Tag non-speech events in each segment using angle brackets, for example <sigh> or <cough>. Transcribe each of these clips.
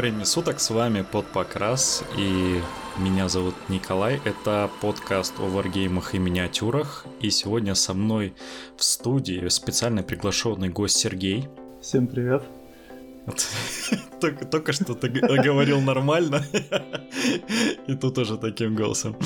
Времени суток, с вами под покрас и меня зовут Николай. Это подкаст о варгеймах и миниатюрах. И сегодня со мной в студии специально приглашенный гость Сергей. Всем привет. <laughs> Только, только что ты говорил нормально, <laughs> и тут уже таким голосом.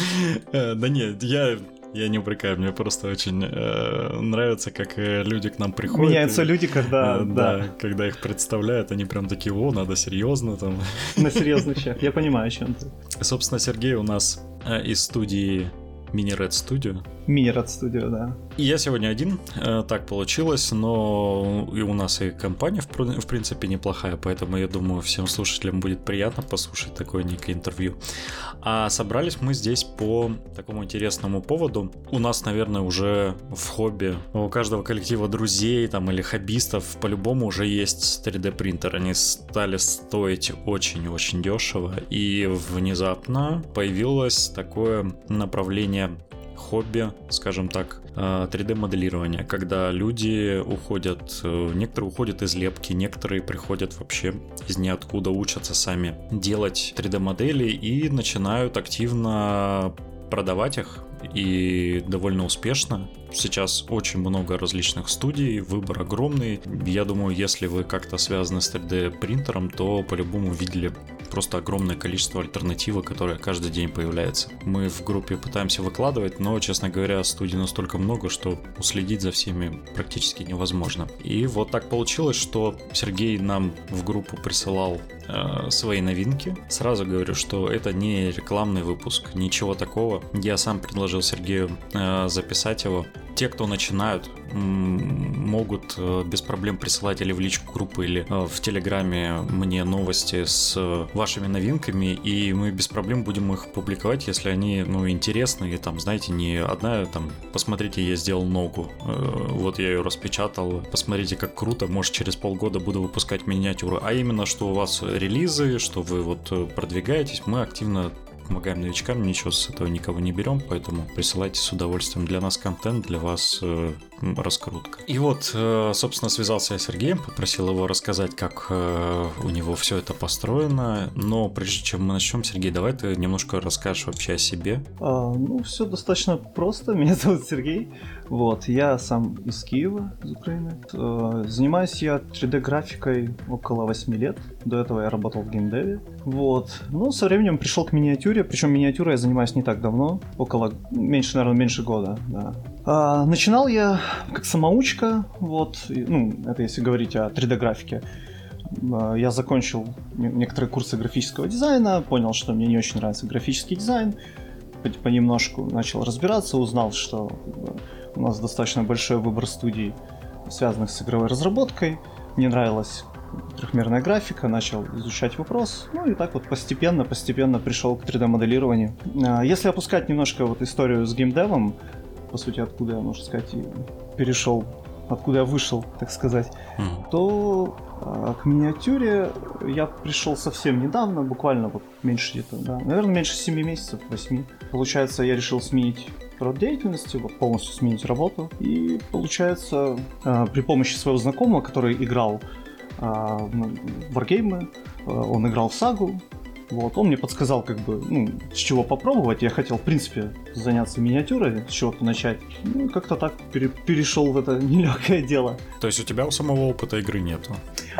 Э, да нет, я я не упрекаю, мне просто очень э, нравится, как э, люди к нам приходят. Меняются и, люди, когда... Э, да, да, когда их представляют, они прям такие, о, надо серьезно там. На серьезный чек, я понимаю, о чем ты. Собственно, Сергей у нас э, из студии Mini Red Studio. Mini Red Studio, да. Я сегодня один, э, так получилось, но и у нас и компания, в принципе, неплохая, поэтому я думаю, всем слушателям будет приятно послушать такое некое интервью. А собрались мы здесь по такому интересному поводу. У нас, наверное, уже в хобби, у каждого коллектива друзей там или хоббистов по-любому уже есть 3D принтер. Они стали стоить очень-очень дешево, и внезапно появилось такое направление хобби, скажем так, 3D-моделирования, э, когда люди уходят, э, некоторые уходят из лепки, некоторые приходят вообще из ниоткуда, учатся сами делать 3D-модели и начинают активно продавать их и довольно успешно. Сейчас очень много различных студий, выбор огромный. Я думаю, если вы как-то связаны с 3D принтером, то по-любому видели просто огромное количество альтернативы, которая каждый день появляется. Мы в группе пытаемся выкладывать, но, честно говоря, студий настолько много, что уследить за всеми практически невозможно. И вот так получилось, что Сергей нам в группу присылал э, свои новинки. Сразу говорю, что это не рекламный выпуск, ничего такого. Я сам предложил Сергею э, записать его те, кто начинают, могут э, без проблем присылать или в личку группы, или э, в Телеграме мне новости с вашими новинками, и мы без проблем будем их публиковать, если они, ну, интересны, и там, знаете, не одна, там, посмотрите, я сделал ногу, э, вот я ее распечатал, посмотрите, как круто, может, через полгода буду выпускать миниатюры, а именно, что у вас релизы, что вы вот продвигаетесь, мы активно помогаем новичкам, ничего с этого никого не берем, поэтому присылайте с удовольствием. Для нас контент, для вас э, раскрутка. И вот, э, собственно, связался я с Сергеем, попросил его рассказать, как э, у него все это построено. Но прежде чем мы начнем, Сергей, давай ты немножко расскажешь вообще о себе. А, ну, все достаточно просто. <laughs> Меня зовут Сергей. Вот, я сам из Киева, из Украины. Э, занимаюсь я 3D-графикой около 8 лет. До этого я работал в геймдеве. Вот. Ну, со временем пришел к миниатюре. Причем миниатюрой я занимаюсь не так давно. Около, меньше, наверное, меньше года, да. А, начинал я как самоучка, вот, ну, это если говорить о 3D-графике. А, я закончил некоторые курсы графического дизайна, понял, что мне не очень нравится графический дизайн, понемножку начал разбираться, узнал, что у нас достаточно большой выбор студий, связанных с игровой разработкой. Мне нравилась трехмерная графика, начал изучать вопрос, ну и так вот постепенно, постепенно пришел к 3D-моделированию. А, если опускать немножко вот историю с геймдевом, по сути, откуда я, можно сказать, и перешел, откуда я вышел, так сказать, mm. то э, к миниатюре я пришел совсем недавно, буквально вот меньше где-то, да, наверное, меньше 7 месяцев, 8. Получается, я решил сменить род деятельности, вот полностью сменить работу. И получается, э, при помощи своего знакомого, который играл э, в варгеймы, э, он играл в сагу, вот, он мне подсказал, как бы, ну, с чего попробовать. Я хотел, в принципе, заняться миниатюрой, с чего-то начать. Ну, как-то так пере- перешел в это <laughs> нелегкое дело. То есть у тебя у самого опыта игры нету?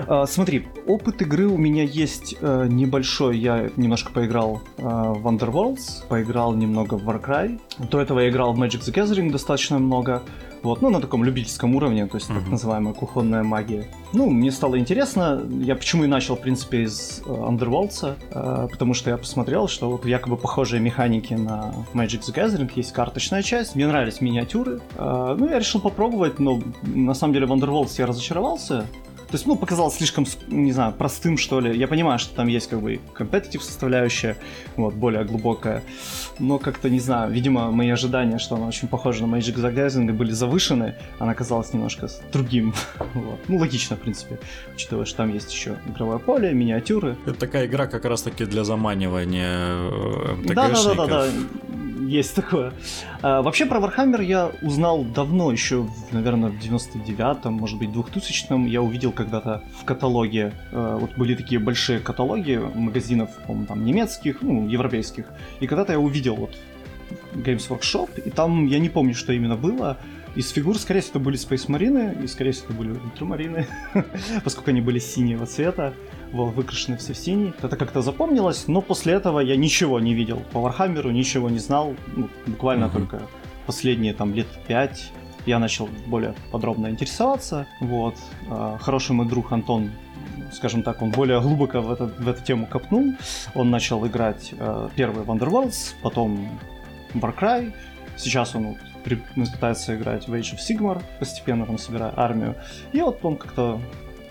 А, смотри, опыт игры у меня есть э, небольшой. Я немножко поиграл э, в Underworlds, поиграл немного в Warcry. До этого я играл в Magic the Gathering достаточно много. Вот, ну, на таком любительском уровне, то есть mm-hmm. так называемая кухонная магия. Ну, мне стало интересно, я почему и начал, в принципе, из э, Underworld, э, потому что я посмотрел, что вот якобы похожие механики на Magic the Gathering, есть карточная часть, мне нравились миниатюры, э, ну, я решил попробовать, но на самом деле в Underworld я разочаровался, то есть, ну, показалось слишком, не знаю, простым, что ли. Я понимаю, что там есть как бы компетитив составляющая, вот, более глубокая. Но как-то, не знаю, видимо, мои ожидания, что она очень похожа на Magic the Gathering, были завышены. Она казалась немножко другим. <laughs> вот. Ну, логично, в принципе, учитывая, что там есть еще игровое поле, миниатюры. Это такая игра как раз-таки для заманивания да, да, да, да, да есть такое. А, вообще про Warhammer я узнал давно, еще, наверное, в 99-м, может быть, 2000-м. Я увидел когда-то в каталоге, э, вот были такие большие каталоги магазинов, по-моему, там немецких, ну, европейских. И когда-то я увидел вот Games Workshop, и там я не помню, что именно было. Из фигур, скорее всего, это были Space Marine, и, скорее всего, это были Ультрамарины, <laughs> поскольку они были синего цвета, выкрашены все в синий. Это как-то запомнилось, но после этого я ничего не видел по Вархаммеру, ничего не знал, ну, буквально uh-huh. только последние там лет пять я начал более подробно интересоваться. Вот. А, хороший мой друг Антон скажем так, он более глубоко в, это, в эту тему копнул. Он начал играть э, первый Underworlds, потом Warcry. Сейчас он пытается играть в Age of Sigmar, постепенно там собирая армию. И вот он как-то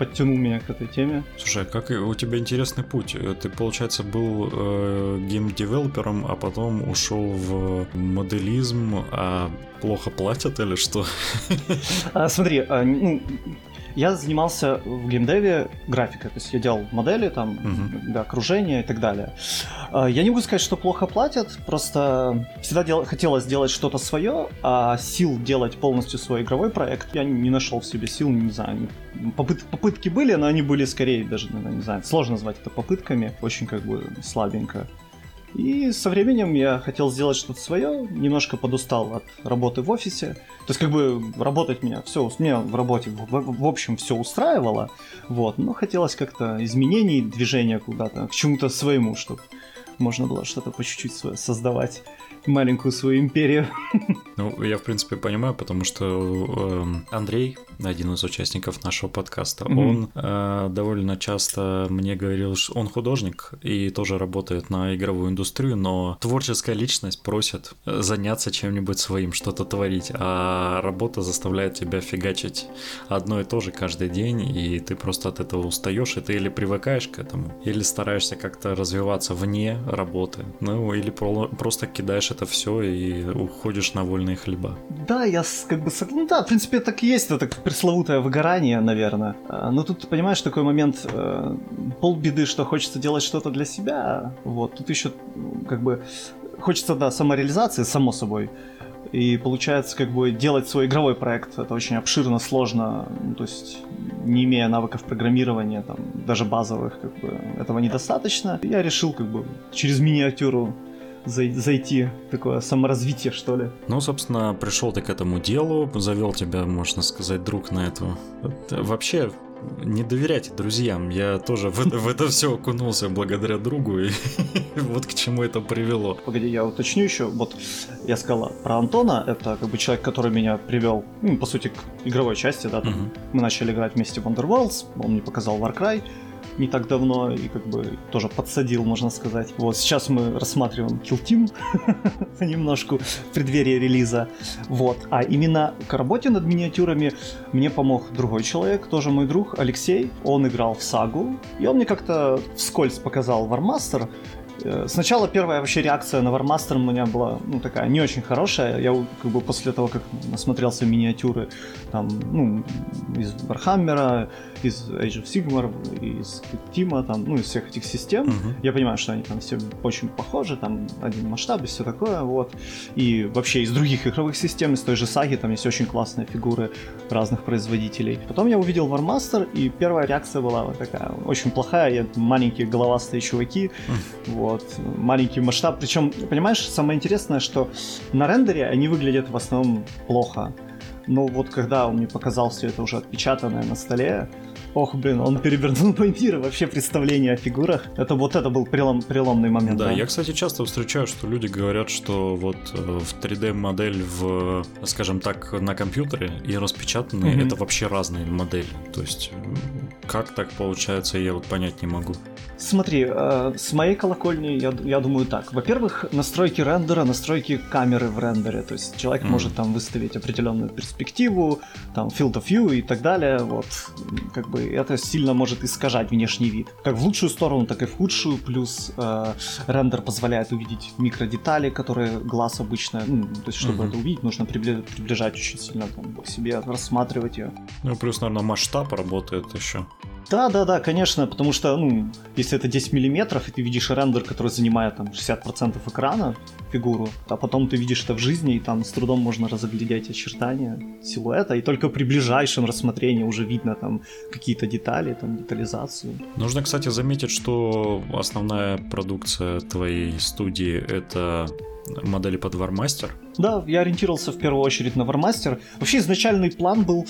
подтянул меня к этой теме. Слушай, как у тебя интересный путь? Ты, получается, был э, гейм-девелопером, а потом ушел в моделизм, а плохо платят или что? А, смотри, а, ну, я занимался в геймдеве графикой, то есть я делал модели, там, угу. да, окружение и так далее. А, я не могу сказать, что плохо платят, просто всегда дел... хотелось сделать что-то свое, а сил делать полностью свой игровой проект я не нашел в себе сил, не знаю. Попыт... Попытки были, но они были скорее даже, не знаю, сложно назвать это попытками, очень как бы слабенько. И со временем я хотел сделать что-то свое, немножко подустал от работы в офисе. То есть как бы работать меня все, меня в работе в, в общем все устраивало, вот, но хотелось как-то изменений, движения куда-то, к чему-то своему, чтобы можно было что-то по чуть-чуть свое создавать маленькую свою империю. Ну, я, в принципе, понимаю, потому что э, Андрей, один из участников нашего подкаста, mm-hmm. он э, довольно часто мне говорил, что он художник и тоже работает на игровую индустрию, но творческая личность просит заняться чем-нибудь своим, что-то творить, а работа заставляет тебя фигачить одно и то же каждый день, и ты просто от этого устаешь, и ты или привыкаешь к этому, или стараешься как-то развиваться вне работы, ну, или про- просто кидаешь это все и уходишь на вольные хлеба. Да, я как бы... Ну да, в принципе, так и есть, это пресловутое выгорание, наверное. А, но тут, понимаешь, такой момент, э, полбеды, что хочется делать что-то для себя, вот, тут еще как бы хочется, да, самореализации, само собой. И получается, как бы делать свой игровой проект, это очень обширно, сложно, ну, то есть не имея навыков программирования, там, даже базовых, как бы, этого недостаточно. Я решил, как бы, через миниатюру зайти, такое саморазвитие, что ли. Ну, собственно, пришел ты к этому делу, завел тебя, можно сказать, друг на эту. Вообще, не доверяйте друзьям. Я тоже в это, в это все окунулся благодаря другу, и <laughs> вот к чему это привело. Погоди, я уточню еще. Вот я сказал про Антона, это как бы человек, который меня привел, ну, по сути, к игровой части, да. Там uh-huh. Мы начали играть вместе в Underworlds, он мне показал Warcry, не так давно и как бы тоже подсадил, можно сказать. Вот сейчас мы рассматриваем Kill Team <laughs> немножко в преддверии релиза. Вот. А именно к работе над миниатюрами мне помог другой человек, тоже мой друг, Алексей. Он играл в Сагу, и он мне как-то вскользь показал Warmaster, Э, сначала первая вообще реакция на Warmaster у меня была ну, такая не очень хорошая. Я как бы после того, как насмотрелся миниатюры там, ну, из Вархаммера, из Age of Sigmar, из Тима, там, ну, из всех этих систем, uh-huh. я понимаю, что они там все очень похожи, там один масштаб и все такое, вот. И вообще из других игровых систем, из той же саги, там есть очень классные фигуры разных производителей. Потом я увидел Warmaster, и первая реакция была вот такая очень плохая, маленькие головастые чуваки, uh-huh. вот, маленький масштаб. Причем, понимаешь, самое интересное, что на рендере они выглядят в основном плохо. Но вот когда он мне показал все это уже отпечатанное на столе, Ох, блин, он перевернул мой мир, вообще представление о фигурах. Это вот это был перелом, переломный момент. Да, да, я, кстати, часто встречаю, что люди говорят, что вот э, в 3D-модель в, скажем так, на компьютере и распечатанные, mm-hmm. это вообще разные модели. То есть, как так получается, я вот понять не могу. Смотри, э, с моей колокольни я, я думаю так. Во-первых, настройки рендера, настройки камеры в рендере. То есть человек mm. может там выставить определенную перспективу, там field of view и так далее. Вот, как бы это сильно может искажать внешний вид. Как в лучшую сторону, так и в худшую. Плюс э, рендер позволяет увидеть микродетали, которые глаз обычно, ну, то есть чтобы mm-hmm. это увидеть, нужно приближать очень сильно там, к себе, рассматривать ее. Ну плюс, наверное, масштаб работает еще. Да, да, да, конечно, потому что, ну, если это 10 миллиметров, и ты видишь рендер, который занимает там 60% экрана, фигуру, а потом ты видишь это в жизни, и там с трудом можно разглядеть очертания силуэта, и только при ближайшем рассмотрении уже видно там какие-то детали, там детализацию. Нужно, кстати, заметить, что основная продукция твоей студии это модели под Warmaster. Да, я ориентировался в первую очередь на Warmaster. Вообще изначальный план был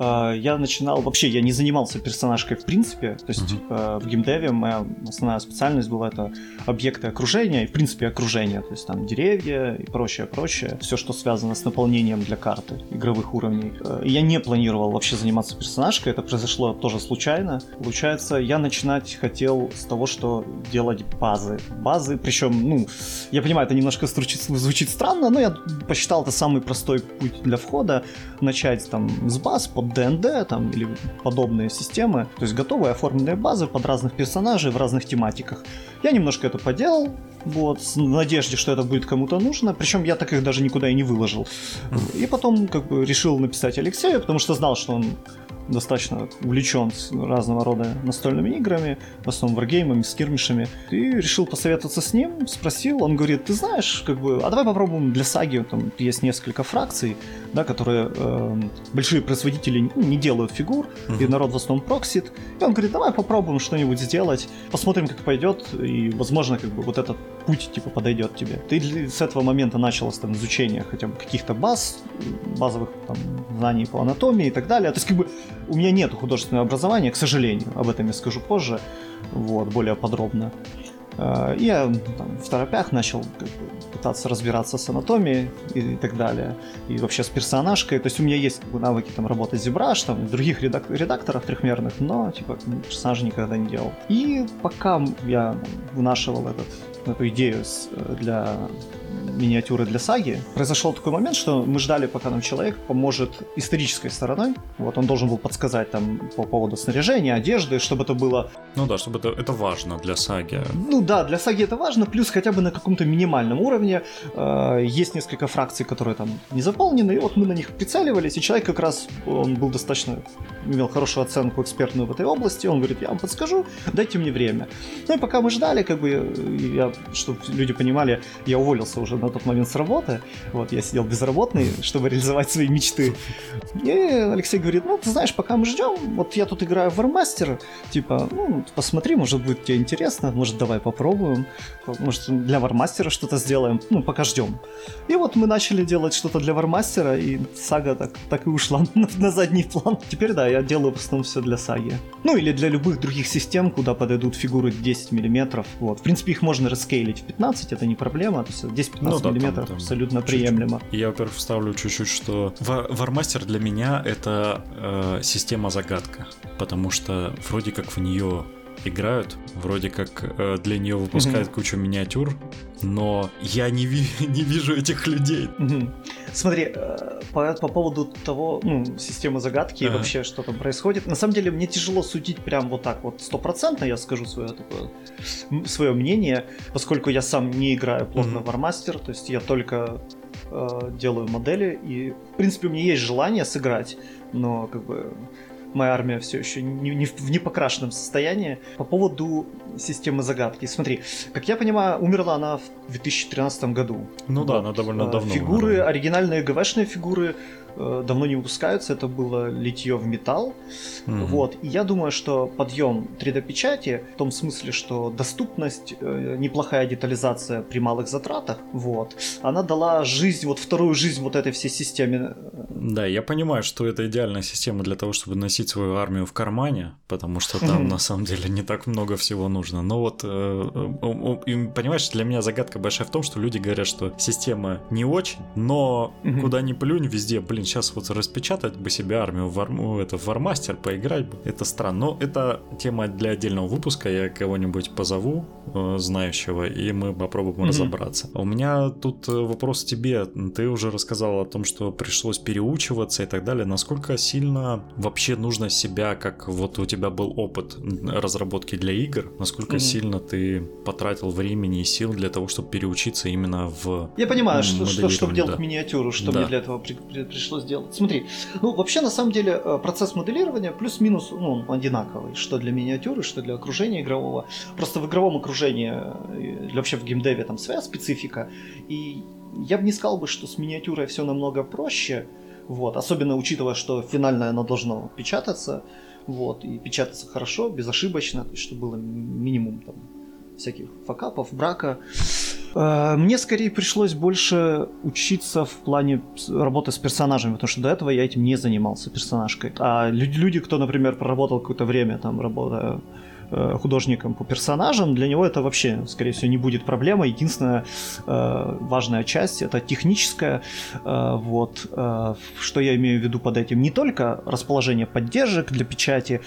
я начинал, вообще я не занимался персонажкой в принципе, то есть uh-huh. в геймдеве моя основная специальность была это объекты окружения и в принципе окружение, то есть там деревья и прочее, прочее, все, что связано с наполнением для карты игровых уровней. Э, я не планировал вообще заниматься персонажкой, это произошло тоже случайно. Получается, я начинать хотел с того, что делать базы. Базы, причем, ну, я понимаю, это немножко звучит, звучит странно, но я посчитал это самый простой путь для входа, начать там с баз под D&D там, или подобные системы, то есть готовые оформленные базы под разных персонажей в разных тематиках. Я немножко это поделал, вот, в надежде, что это будет кому-то нужно, причем я так их даже никуда и не выложил. И потом как бы решил написать Алексею, потому что знал, что он достаточно увлечен разного рода настольными играми, в основном варгеймами, скирмишами, и решил посоветоваться с ним, спросил, он говорит, ты знаешь, как бы, а давай попробуем для саги, там есть несколько фракций, да, которые э, большие производители не делают фигур, uh-huh. и народ в основном проксит, и он говорит, давай попробуем что-нибудь сделать, посмотрим, как пойдет, и, возможно, как бы вот этот путь, типа, подойдет тебе. Ты с этого момента началось там изучение хотя бы каких-то баз, базовых там знаний по анатомии и так далее, то есть, как бы, у меня нет художественного образования, к сожалению, об этом я скажу позже, вот, более подробно. Э, я там, в торопях начал как бы, пытаться разбираться с анатомией и, и так далее, и вообще с персонажкой. То есть у меня есть как бы, навыки там работы ZBrush, там, других редак- редакторов трехмерных, но типа персонажа никогда не делал. И пока я вынашивал этот, эту идею э, для миниатюры для саги, произошел такой момент, что мы ждали, пока нам человек поможет исторической стороной. Вот он должен был подсказать там по поводу снаряжения, одежды, чтобы это было... Ну да, чтобы это, это важно для саги. Ну да, для саги это важно, плюс хотя бы на каком-то минимальном уровне. Э, есть несколько фракций, которые там не заполнены, и вот мы на них прицеливались, и человек как раз, он был достаточно, имел хорошую оценку экспертную в этой области, он говорит, я вам подскажу, дайте мне время. Ну и пока мы ждали, как бы, я, чтобы люди понимали, я уволился уже на тот момент с работы. Вот, я сидел безработный, чтобы реализовать свои мечты. И Алексей говорит, ну, ты знаешь, пока мы ждем, вот я тут играю в Warmaster, типа, ну, посмотри, может будет тебе интересно, может давай попробуем, может для Warmaster что-то сделаем, ну, пока ждем. И вот мы начали делать что-то для Warmaster, и сага так, так и ушла <laughs> на, на задний план. Теперь, да, я делаю в основном все для саги. Ну, или для любых других систем, куда подойдут фигуры 10 миллиметров. Вот. В принципе, их можно раскейлить в 15, это не проблема. То есть 10-15 ну, да, миллиметров там, там, абсолютно чуть-чуть. приемлемо. Я, во-первых, вставлю чуть-чуть, что Warmaster для меня это э, система-загадка, потому что вроде как в нее играют, вроде как э, для нее выпускают mm-hmm. кучу миниатюр, но я не, ви- <laughs> не вижу этих людей. Mm-hmm. Смотри, э, по, по поводу того, ну, системы загадки uh-huh. и вообще, что там происходит, на самом деле мне тяжело судить прям вот так вот стопроцентно, я скажу свое такое, свое мнение, поскольку я сам не играю плотно mm-hmm. в Warmaster, то есть я только э, делаю модели, и, в принципе, у меня есть желание сыграть, но как бы моя армия все еще не, не в непокрашенном состоянии. По поводу системы загадки. Смотри, как я понимаю, умерла она в 2013 году. Ну вот. да, она довольно а, давно. Фигуры, умерла. оригинальные ГВшные фигуры давно не выпускаются, это было литье в металл. Mm-hmm. Вот. И я думаю, что подъем 3D-печати, в том смысле, что доступность, э, неплохая детализация при малых затратах, вот, она дала жизнь, вот вторую жизнь вот этой всей системе. Да, я понимаю, что это идеальная система для того, чтобы носить свою армию в кармане, потому что там mm-hmm. <laughs> на самом деле не так много всего нужно. Но вот, э, понимаешь, для меня загадка большая в том, что люди говорят, что система не очень, но mm-hmm. куда ни плюнь, везде, блин, сейчас вот распечатать бы себе армию в, арму, это, в Вармастер, поиграть бы, это странно. Но это тема для отдельного выпуска, я кого-нибудь позову, э, знающего, и мы попробуем mm-hmm. разобраться. У меня тут э, вопрос тебе. Ты уже рассказал о том, что пришлось переучиваться и так далее. Насколько сильно вообще нужно себя, как вот у тебя был опыт разработки для игр, насколько mm-hmm. сильно ты потратил времени и сил для того, чтобы переучиться именно в Я понимаю, что, что чтобы делать да. миниатюру, что да. мне для этого при, при, пришлось делать. Смотри, ну вообще на самом деле э, процесс моделирования плюс-минус ну, одинаковый, что для миниатюры, что для окружения игрового. Просто в игровом окружении, э, вообще в геймдеве там своя специфика, и я бы не сказал бы, что с миниатюрой все намного проще, вот, особенно учитывая, что финальное оно должно печататься, вот, и печататься хорошо, безошибочно, то есть, чтобы было минимум там всяких факапов, брака. Э, мне скорее пришлось больше учиться в плане работы с персонажами, потому что до этого я этим не занимался персонажкой. А люди, кто, например, проработал какое-то время, там, работая Э, художником по персонажам, для него это вообще, скорее всего, не будет проблема. Единственная э, важная часть это техническая. Э, вот, э, что я имею в виду под этим? Не только расположение поддержек для печати,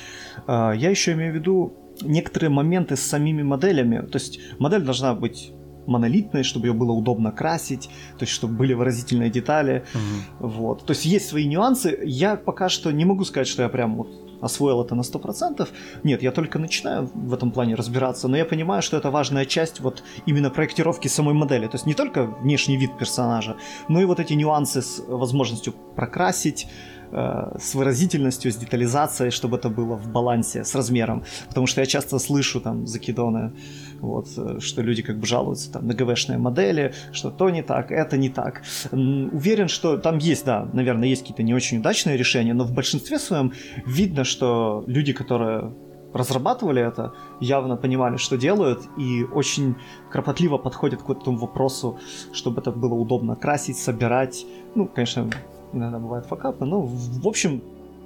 э, я еще имею в виду некоторые моменты с самими моделями. То есть модель должна быть монолитной, чтобы ее было удобно красить, то есть чтобы были выразительные детали. Угу. Вот. То есть есть свои нюансы. Я пока что не могу сказать, что я прям вот освоил это на 100%. Нет, я только начинаю в этом плане разбираться, но я понимаю, что это важная часть вот именно проектировки самой модели. То есть не только внешний вид персонажа, но и вот эти нюансы с возможностью прокрасить, э, с выразительностью, с детализацией, чтобы это было в балансе с размером. Потому что я часто слышу там закидоны вот, э, что люди как бы жалуются там, на ГВшные модели, что то не так, это не так. Уверен, что там есть, да, наверное, есть какие-то не очень удачные решения, но в большинстве своем видно, что люди, которые разрабатывали это, явно понимали, что делают, и очень кропотливо подходят к этому вопросу, чтобы это было удобно красить, собирать. Ну, конечно, иногда бывает факапы, но в общем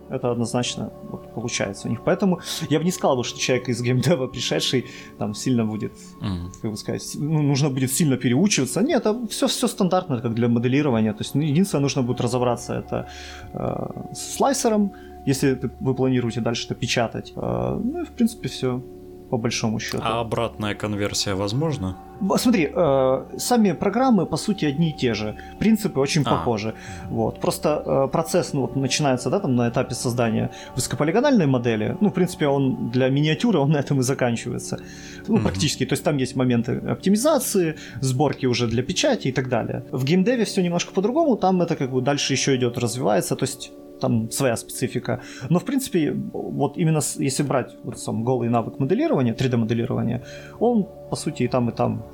это однозначно вот, получается у них. Поэтому я бы не сказал, что человек из геймдева пришедший там сильно будет, mm. как бы сказать, ну, нужно будет сильно переучиваться. Нет, это все, все стандартно, как для моделирования. То есть ну, единственное, нужно будет разобраться это э, с слайсером, если вы планируете дальше это печатать. Э, ну и в принципе все по большому счету. А обратная конверсия возможна? Смотри, э, сами программы по сути одни и те же, принципы очень а. похожи. Вот. Просто э, процесс ну, вот, начинается да, там, на этапе создания высокополигональной модели. Ну, в принципе, он для миниатюры он на этом и заканчивается. Ну, mm-hmm. практически. То есть там есть моменты оптимизации, сборки уже для печати и так далее. В геймдеве все немножко по-другому, там это как бы дальше еще идет, развивается. То есть там своя специфика. Но, в принципе, вот именно если брать вот сам голый навык моделирования, 3D-моделирования, он, по сути, и там, и там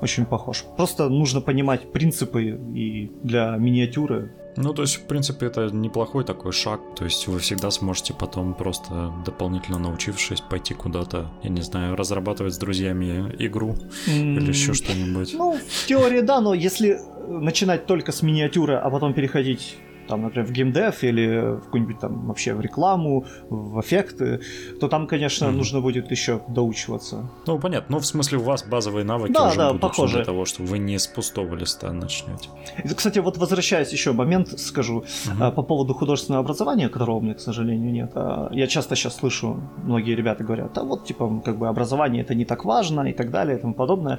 очень похож. Просто нужно понимать принципы и для миниатюры. Ну, то есть, в принципе, это неплохой такой шаг. То есть вы всегда сможете потом просто дополнительно научившись пойти куда-то, я не знаю, разрабатывать с друзьями игру mm. или еще что-нибудь. Ну, в теории да, но если начинать только с миниатюры, а потом переходить там, например, в геймдев или в какую-нибудь там вообще в рекламу, в эффекты, то там, конечно, mm-hmm. нужно будет еще доучиваться. Ну, понятно. Ну, в смысле, у вас базовые навыки да, уже да, будут похоже. для того, чтобы вы не с пустого листа начнете. Кстати, вот возвращаясь еще момент, скажу, mm-hmm. по поводу художественного образования, которого у меня, к сожалению, нет. А, я часто сейчас слышу, многие ребята говорят, а вот, типа, как бы образование это не так важно и так далее и тому подобное.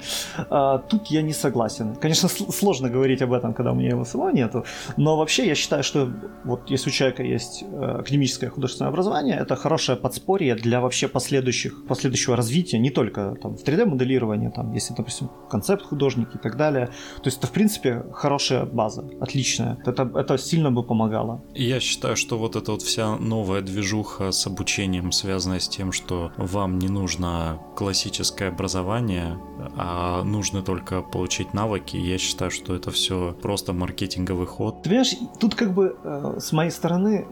А, тут я не согласен. Конечно, сложно говорить об этом, когда у меня его самого нету, но вообще я считаю, считаю, что вот если у человека есть э, академическое художественное образование, это хорошее подспорье для вообще последующих, последующего развития, не только там, в 3D-моделировании, там, если, допустим, концепт художники и так далее. То есть это, в принципе, хорошая база, отличная. Это, это сильно бы помогало. Я считаю, что вот эта вот вся новая движуха с обучением, связанная с тем, что вам не нужно классическое образование, а нужно только получить навыки, я считаю, что это все просто маркетинговый ход. Ты понимаешь, тут как бы э, с моей стороны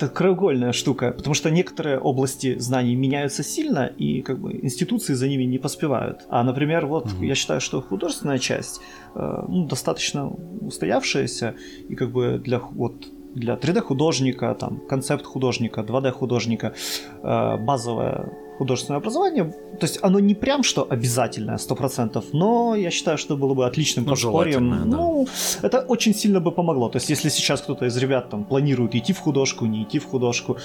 это краеугольная штука, потому что некоторые области знаний меняются сильно, и как бы институции за ними не поспевают. А, например, вот mm-hmm. я считаю, что художественная часть э, ну, достаточно устоявшаяся, и как бы для вот для 3D художника, там концепт художника, 2D художника, э, базовая художественное образование. То есть оно не прям что обязательное, сто процентов, но я считаю, что было бы отличным ну, подспорьем. Да. Ну, это очень сильно бы помогло. То есть если сейчас кто-то из ребят там планирует идти в художку, не идти в художку,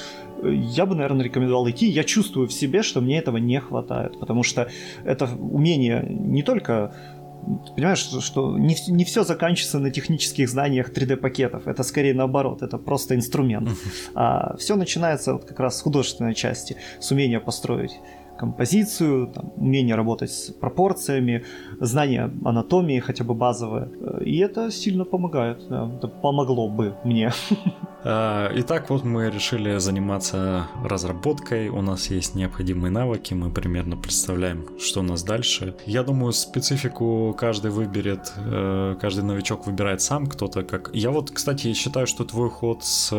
э, я бы, наверное, рекомендовал идти. Я чувствую в себе, что мне этого не хватает, потому что это умение не только понимаешь, что, что не, не все заканчивается на технических знаниях 3D-пакетов. Это скорее наоборот, это просто инструмент. А все начинается вот как раз с художественной части, с умения построить композицию, там, умение работать с пропорциями, знание анатомии хотя бы базовое. И это сильно помогает. Да. Это помогло бы мне. А, итак, вот мы решили заниматься разработкой. У нас есть необходимые навыки, мы примерно представляем, что у нас дальше. Я думаю, специфику каждый выберет, э, каждый новичок выбирает сам, кто-то как... Я вот, кстати, считаю, что твой ход с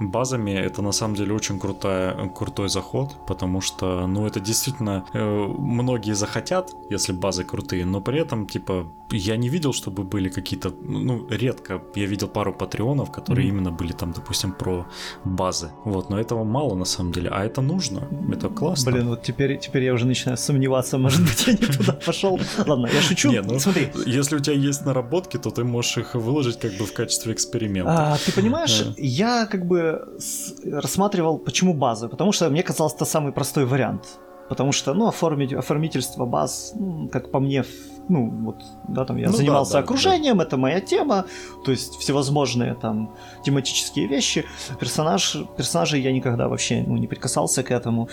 базами это на самом деле очень крутая, крутой заход, потому что, ну, это действительно э, многие захотят, если базы крутые, но при этом, типа, я не видел, чтобы были какие-то, ну, редко я видел пару патреонов, которые mm-hmm. именно были там, допустим, про базы, вот, но этого мало на самом деле, а это нужно, это классно. Блин, вот теперь, теперь я уже начинаю сомневаться, может быть, я не туда пошел. Ладно, я шучу, не, ну, смотри. Если у тебя есть наработки, то ты можешь их выложить как бы в качестве эксперимента. А, ты понимаешь, я как бы рассматривал, почему базы, потому что мне казалось это самый простой вариант. Потому что, ну, оформить, оформительство баз, ну, как по мне, ну, вот, да, там я ну, занимался да, да, окружением, да. это моя тема, то есть всевозможные там тематические вещи. Персонаж, персонажей я никогда вообще ну, не прикасался к этому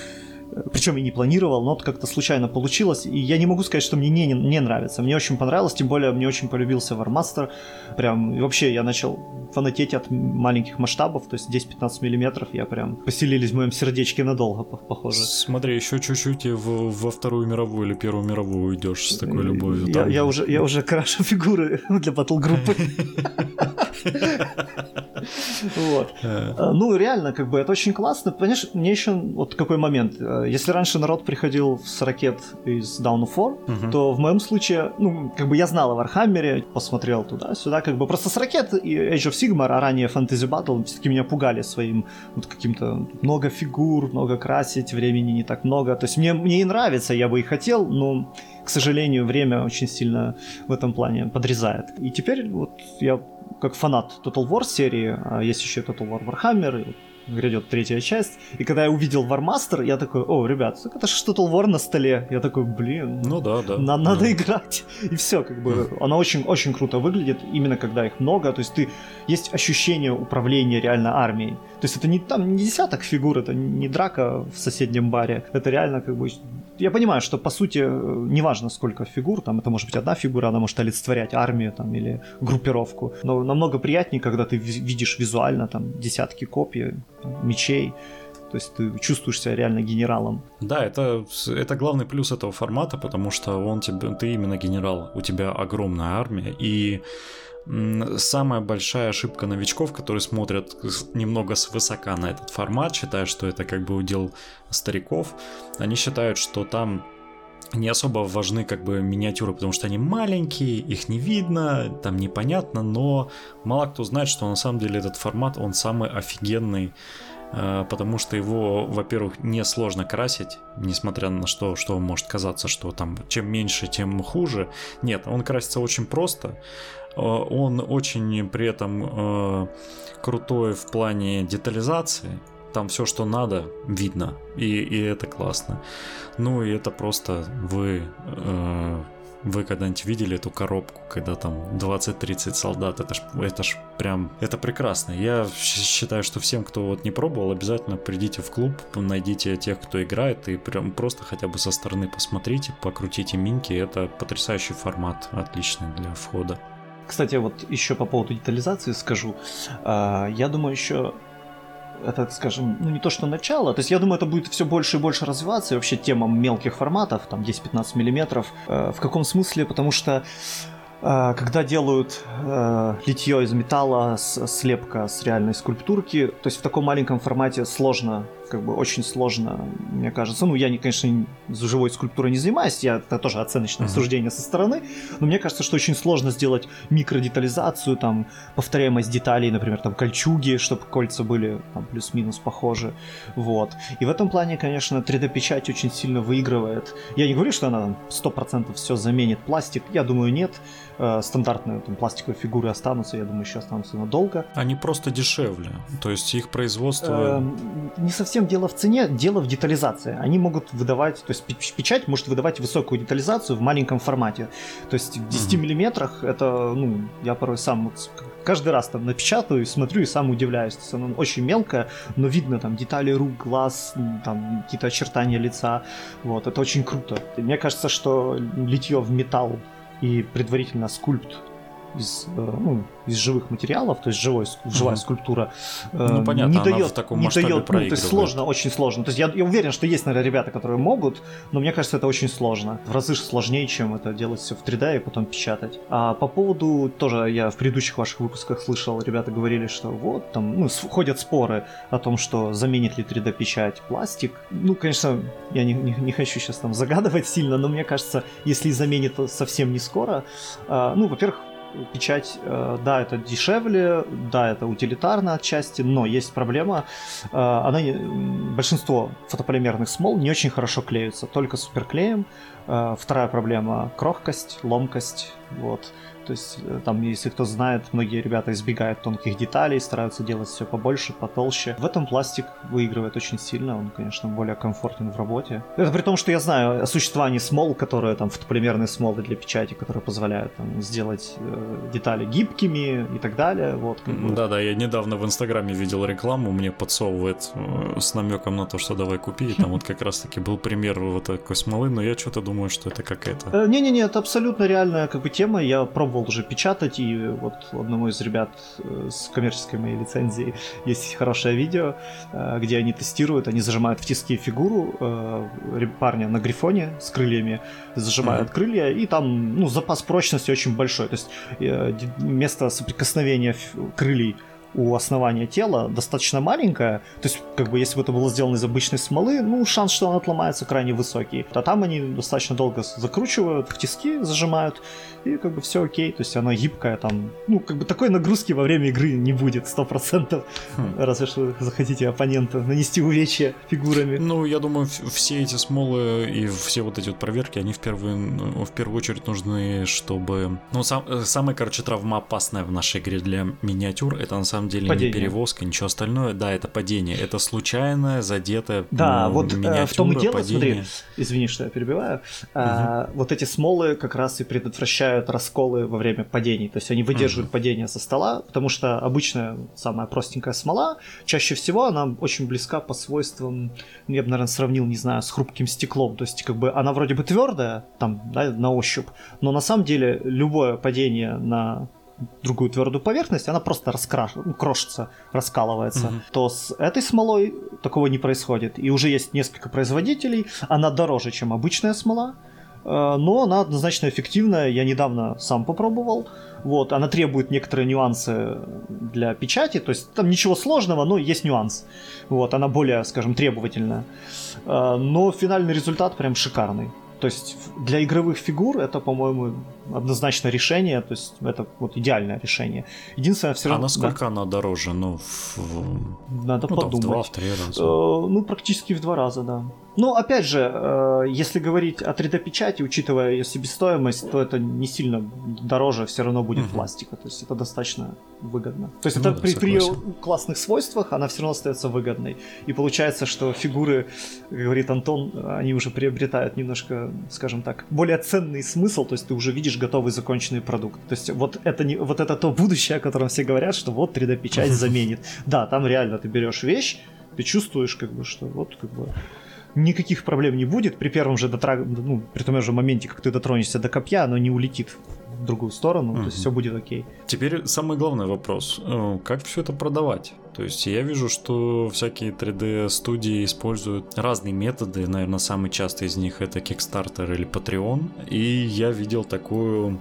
причем и не планировал, но как-то случайно получилось, и я не могу сказать, что мне не, не, не нравится. Мне очень понравилось, тем более мне очень полюбился Warmaster, прям, и вообще я начал фанатеть от маленьких масштабов, то есть 10-15 миллиметров, я прям поселились в моем сердечке надолго, похоже. Смотри, еще чуть-чуть и в, во Вторую мировую или Первую мировую уйдешь с такой любовью. Я, я, уже, я уже крашу фигуры <laughs> для Battlegroup ы. <laughs> Вот. Э. Ну, реально, как бы это очень классно. Понимаешь, мне еще вот какой момент. Э, если раньше народ приходил с ракет из Dawn of War, то в моем случае, ну, как бы я знал о Вархаммере, посмотрел туда-сюда, как бы просто с ракет и Age of Sigmar, а ранее Fantasy Battle, все-таки меня пугали своим вот каким-то много фигур, много красить, времени не так много. То есть мне, мне и нравится, я бы и хотел, но к сожалению, время очень сильно в этом плане подрезает. И теперь вот я как фанат Total War серии, а есть еще Total War Warhammer, грядет третья часть. И когда я увидел Warmaster, я такой, о, ребят, так это же Total War на столе. Я такой, блин, ну да, да. На- надо да. играть. <laughs> И все, как бы, она очень, очень круто выглядит, именно когда их много. То есть ты есть ощущение управления реально армией. То есть это не там не десяток фигур, это не драка в соседнем баре. Это реально как бы я понимаю, что по сути неважно сколько фигур, там это может быть одна фигура, она может олицетворять армию там или группировку, но намного приятнее, когда ты видишь визуально там десятки копий, мечей, то есть ты чувствуешь себя реально генералом. Да, это, это главный плюс этого формата, потому что он тебе, ты именно генерал, у тебя огромная армия, и самая большая ошибка новичков, которые смотрят немного свысока на этот формат, считая, что это как бы удел стариков, они считают, что там не особо важны как бы миниатюры, потому что они маленькие, их не видно, там непонятно, но мало кто знает, что на самом деле этот формат, он самый офигенный, э, потому что его, во-первых, не сложно красить, несмотря на что, что может казаться, что там чем меньше, тем хуже. Нет, он красится очень просто. Э, он очень при этом э, крутой в плане детализации. Там все, что надо, видно. И, и это классно. Ну и это просто вы... Э, вы когда-нибудь видели эту коробку, когда там 20-30 солдат? Это ж, это ж прям... Это прекрасно. Я считаю, что всем, кто вот не пробовал, обязательно придите в клуб, найдите тех, кто играет, и прям просто хотя бы со стороны посмотрите, покрутите минки. Это потрясающий формат, отличный для входа. Кстати, вот еще по поводу детализации скажу. А, я думаю, еще это, скажем, ну не то что начало, то есть я думаю, это будет все больше и больше развиваться, и вообще тема мелких форматов, там 10-15 миллиметров. Э, в каком смысле? Потому что э, когда делают э, литье из металла, слепка с реальной скульптурки, то есть в таком маленьком формате сложно как бы очень сложно, мне кажется. Ну, я, не, конечно, живой скульптурой не занимаюсь, я, это тоже оценочное uh-huh. суждение со стороны, но мне кажется, что очень сложно сделать микродетализацию, там, повторяемость деталей, например, там, кольчуги, чтобы кольца были там, плюс-минус похожи, вот. И в этом плане, конечно, 3D-печать очень сильно выигрывает. Я не говорю, что она там 100% все заменит пластик, я думаю, нет. Э, стандартные там, пластиковые фигуры останутся, я думаю, еще останутся надолго. Они просто дешевле, то есть их производство... Э, не совсем совсем дело в цене, дело в детализации. Они могут выдавать, то есть печать может выдавать высокую детализацию в маленьком формате. То есть в 10 mm-hmm. миллиметрах это, ну, я порой сам каждый раз там напечатаю, смотрю и сам удивляюсь. То есть оно очень мелкое, но видно там детали рук, глаз, там какие-то очертания лица. Вот, это очень круто. И мне кажется, что литье в металл и предварительно скульпт из, э, ну, из живых материалов, то есть живой, живая mm-hmm. скульптура, э, ну, понятно, не дает, в таком не дает, ну, то есть сложно, очень сложно. То есть я, я уверен, что есть, наверное, ребята, которые могут, но мне кажется, это очень сложно. В разы сложнее, чем это делать все в 3D и потом печатать. А по поводу, тоже я в предыдущих ваших выпусках слышал, ребята говорили, что вот там, ну, ходят споры о том, что заменит ли 3D-печать пластик. Ну, конечно, я не, не, не хочу сейчас там загадывать сильно, но мне кажется, если заменит совсем не скоро, э, ну, во-первых, печать, э, да, это дешевле, да, это утилитарно отчасти, но есть проблема. Э, она, большинство фотополимерных смол не очень хорошо клеются, только суперклеем. Э, вторая проблема – крохкость, ломкость. Вот. То есть э, там, если кто знает, многие ребята избегают тонких деталей, стараются делать все побольше, потолще. В этом пластик выигрывает очень сильно, он, конечно, более комфортен в работе. Это при том, что я знаю о существовании смол, которые там фотополимерные смолы для печати, которые позволяют там, сделать э, детали гибкими и так далее. Вот, Да-да, я недавно в Инстаграме видел рекламу, мне подсовывает э, с намеком на то, что давай купи. И там вот как раз-таки был пример вот такой смолы, но я что-то думаю, что это какая-то... Э, не-не-не, это абсолютно реальная как бы тема. Я пробовал пробовал уже печатать, и вот у одного из ребят э, с коммерческой моей лицензией есть хорошее видео, э, где они тестируют, они зажимают в тиски фигуру э, парня на грифоне с крыльями, зажимают mm-hmm. крылья, и там ну, запас прочности очень большой, то есть место соприкосновения крыльей у основания тела достаточно маленькая, то есть, как бы, если бы это было сделано из обычной смолы, ну, шанс, что она отломается, крайне высокий. А там они достаточно долго закручивают, в тиски зажимают, и как бы все окей, то есть она гибкая, там, ну, как бы такой нагрузки во время игры не будет, сто процентов, хм. разве что захотите оппонента нанести увечья фигурами. Ну, я думаю, все эти смолы и все вот эти вот проверки, они в первую, в первую очередь нужны, чтобы... Ну, сам, э, самая, короче, травма опасная в нашей игре для миниатюр, это на самом деле падение. не перевозка, ничего остальное, да, это падение, это случайное, задетое Да, ну, вот э, в том и дело, падение. смотри, извини, что я перебиваю, угу. а, вот эти смолы как раз и предотвращают расколы во время падений. То есть они выдерживают mm-hmm. падение со стола, потому что обычная самая простенькая смола, чаще всего она очень близка по свойствам, я бы, наверное, сравнил, не знаю, с хрупким стеклом. То есть как бы она вроде бы твердая, там, да, на ощупь, но на самом деле любое падение на другую твердую поверхность, она просто раскраш... ну, крошится, раскалывается, угу. то с этой смолой такого не происходит. И уже есть несколько производителей, она дороже, чем обычная смола, Э, но она однозначно эффективная. Я недавно сам попробовал. Вот, она требует некоторые нюансы для печати, то есть там ничего сложного, но есть нюанс. Вот, она более, скажем, требовательная. Э, но финальный результат прям шикарный. То есть для игровых фигур это, по-моему, однозначно решение, то есть это вот идеальное решение. Единственное, все а равно... А насколько да. она дороже? Ну, в... Надо ну, подумать. Там, в два, в три раза. Э, ну, практически в два раза, да. Но, опять же, э, если говорить о 3D-печати, учитывая ее себестоимость, то это не сильно дороже все равно будет угу. пластика. То есть это достаточно выгодно. То есть ну, это да, при, при классных свойствах она все равно остается выгодной. И получается, что фигуры, как говорит Антон, они уже приобретают немножко, скажем так, более ценный смысл. То есть ты уже видишь готовый законченный продукт. То есть вот это, не, вот это то будущее, о котором все говорят, что вот 3D-печать <laughs> заменит. Да, там реально ты берешь вещь, ты чувствуешь, как бы, что вот как бы никаких проблем не будет. При первом же дотраг... ну, при том же моменте, как ты дотронешься до копья, оно не улетит в другую сторону, mm-hmm. то есть все будет окей. Теперь самый главный вопрос. Э, как все это продавать? То есть я вижу, что всякие 3D-студии используют разные методы. Наверное, самый частый из них это Kickstarter или Patreon. И я видел такую